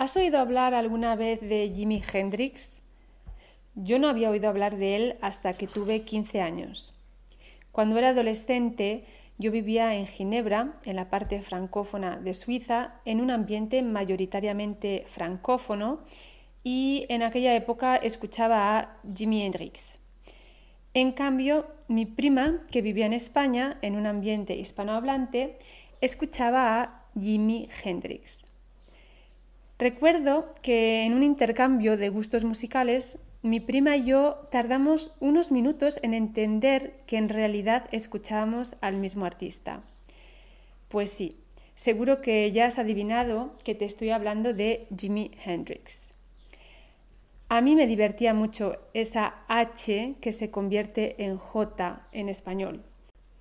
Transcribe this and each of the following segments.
¿Has oído hablar alguna vez de Jimi Hendrix? Yo no había oído hablar de él hasta que tuve 15 años. Cuando era adolescente, yo vivía en Ginebra, en la parte francófona de Suiza, en un ambiente mayoritariamente francófono y en aquella época escuchaba a Jimi Hendrix. En cambio, mi prima, que vivía en España, en un ambiente hispanohablante, escuchaba a Jimi Hendrix. Recuerdo que en un intercambio de gustos musicales, mi prima y yo tardamos unos minutos en entender que en realidad escuchábamos al mismo artista. Pues sí, seguro que ya has adivinado que te estoy hablando de Jimi Hendrix. A mí me divertía mucho esa H que se convierte en J en español.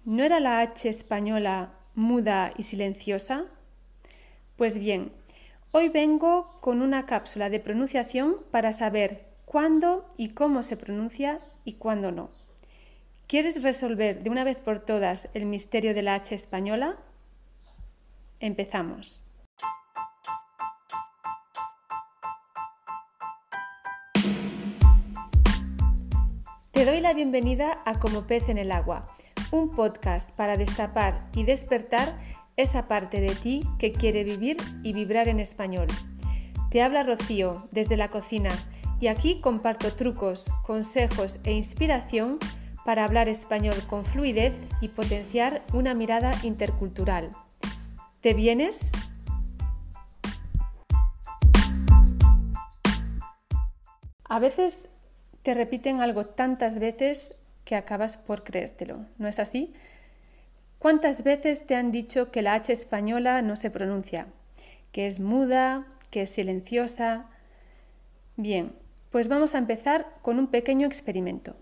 ¿No era la H española muda y silenciosa? Pues bien, Hoy vengo con una cápsula de pronunciación para saber cuándo y cómo se pronuncia y cuándo no. ¿Quieres resolver de una vez por todas el misterio de la H española? Empezamos. Te doy la bienvenida a Como pez en el agua, un podcast para destapar y despertar esa parte de ti que quiere vivir y vibrar en español. Te habla Rocío desde la cocina y aquí comparto trucos, consejos e inspiración para hablar español con fluidez y potenciar una mirada intercultural. ¿Te vienes? A veces te repiten algo tantas veces que acabas por creértelo, ¿no es así? ¿Cuántas veces te han dicho que la H española no se pronuncia? Que es muda, que es silenciosa. Bien, pues vamos a empezar con un pequeño experimento.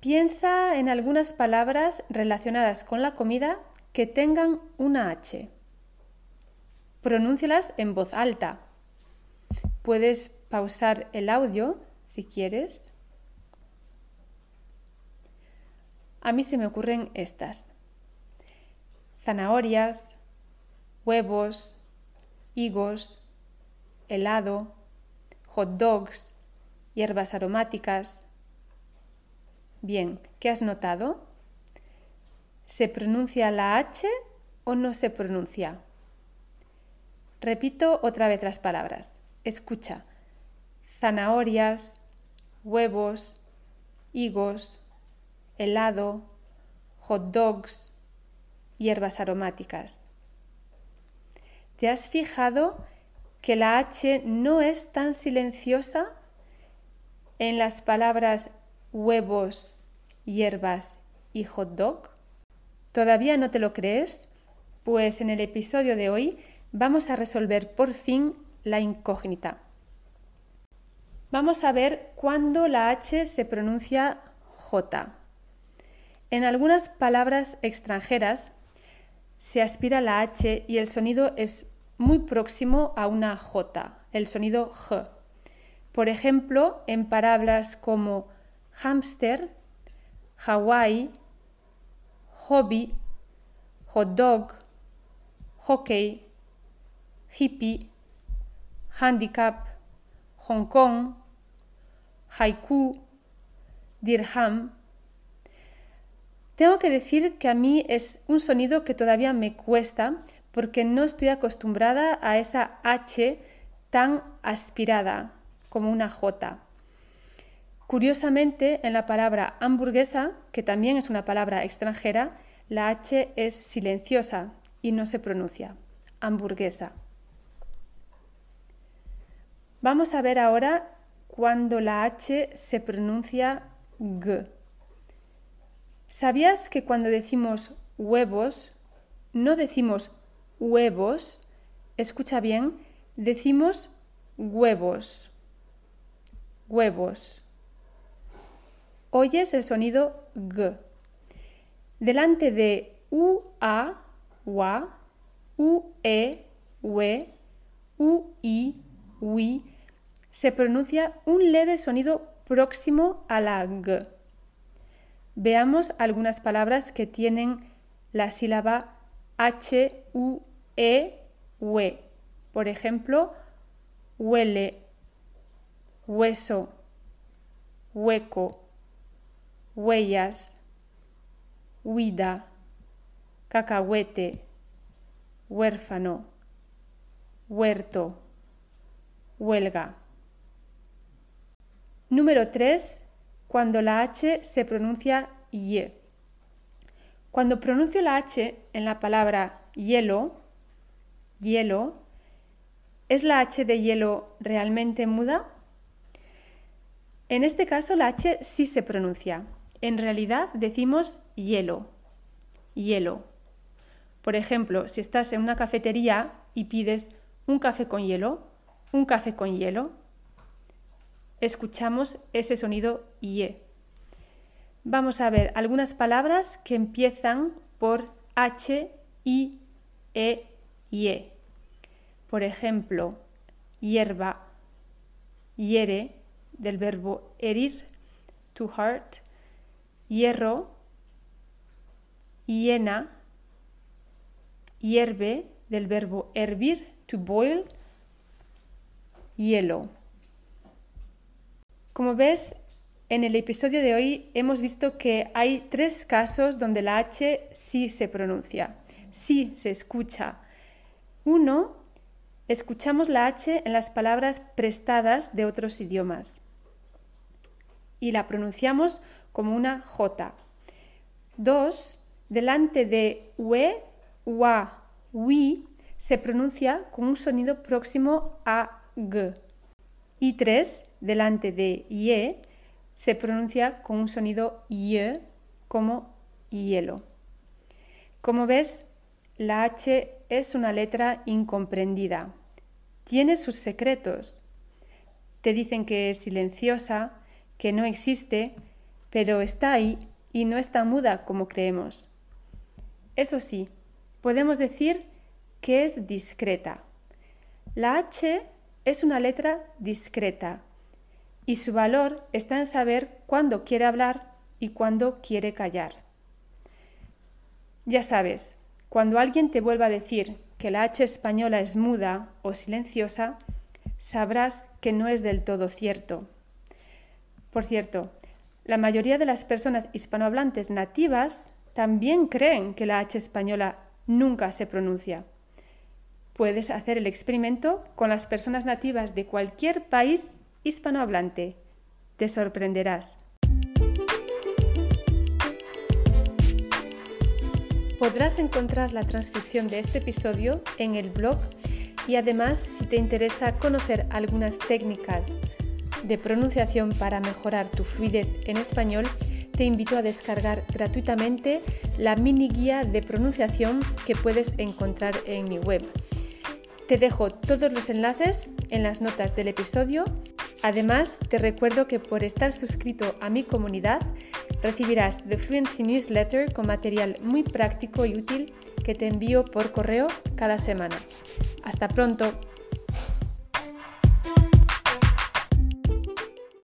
Piensa en algunas palabras relacionadas con la comida que tengan una H. Pronúncialas en voz alta. Puedes pausar el audio si quieres. A mí se me ocurren estas zanahorias, huevos, higos, helado, hot dogs, hierbas aromáticas. Bien, ¿qué has notado? ¿Se pronuncia la H o no se pronuncia? Repito otra vez las palabras. Escucha. Zanahorias, huevos, higos, helado, hot dogs, hierbas aromáticas. ¿Te has fijado que la H no es tan silenciosa en las palabras huevos, hierbas y hot dog? ¿Todavía no te lo crees? Pues en el episodio de hoy vamos a resolver por fin la incógnita. Vamos a ver cuándo la H se pronuncia J. En algunas palabras extranjeras se aspira la H y el sonido es muy próximo a una J, el sonido J. Por ejemplo, en palabras como hamster, Hawaii, hobby, hot dog, hockey, hippie, handicap, Hong Kong, haiku, dirham, tengo que decir que a mí es un sonido que todavía me cuesta porque no estoy acostumbrada a esa H tan aspirada como una J. Curiosamente, en la palabra hamburguesa, que también es una palabra extranjera, la H es silenciosa y no se pronuncia. Hamburguesa. Vamos a ver ahora cuando la H se pronuncia G. ¿Sabías que cuando decimos huevos, no decimos huevos? Escucha bien, decimos huevos. Huevos. Oyes el sonido G. Delante de U, A, UA, U, E, UE, U, I, UI, se pronuncia un leve sonido próximo a la G. Veamos algunas palabras que tienen la sílaba H, U, E, U. E. Por ejemplo, huele, hueso, hueco, huellas, huida, cacahuete, huérfano, huerto, huelga. Número 3. Cuando la H se pronuncia y. Cuando pronuncio la H en la palabra hielo, hielo, ¿es la H de hielo realmente muda? En este caso la H sí se pronuncia. En realidad decimos hielo, hielo. Por ejemplo, si estás en una cafetería y pides un café con hielo, un café con hielo, escuchamos ese sonido IE. Vamos a ver algunas palabras que empiezan por H, I, E, IE. Por ejemplo, hierba, hiere, del verbo herir, to heart, hierro, hiena, hierve, del verbo hervir, to boil, hielo. Como ves, en el episodio de hoy hemos visto que hay tres casos donde la H sí se pronuncia, sí se escucha. Uno, escuchamos la H en las palabras prestadas de otros idiomas y la pronunciamos como una J. Dos, delante de ue, ua, wi se pronuncia con un sonido próximo a g. Y tres, delante de ye se pronuncia con un sonido y como hielo. Como ves, la H es una letra incomprendida. Tiene sus secretos. Te dicen que es silenciosa, que no existe, pero está ahí y no está muda como creemos. Eso sí, podemos decir que es discreta. La H es una letra discreta y su valor está en saber cuándo quiere hablar y cuándo quiere callar. Ya sabes, cuando alguien te vuelva a decir que la H española es muda o silenciosa, sabrás que no es del todo cierto. Por cierto, la mayoría de las personas hispanohablantes nativas también creen que la H española nunca se pronuncia. Puedes hacer el experimento con las personas nativas de cualquier país hispanohablante. Te sorprenderás. Podrás encontrar la transcripción de este episodio en el blog y además si te interesa conocer algunas técnicas de pronunciación para mejorar tu fluidez en español, te invito a descargar gratuitamente la mini guía de pronunciación que puedes encontrar en mi web. Te dejo todos los enlaces en las notas del episodio Además, te recuerdo que por estar suscrito a mi comunidad, recibirás The Fluency Newsletter con material muy práctico y útil que te envío por correo cada semana. Hasta pronto.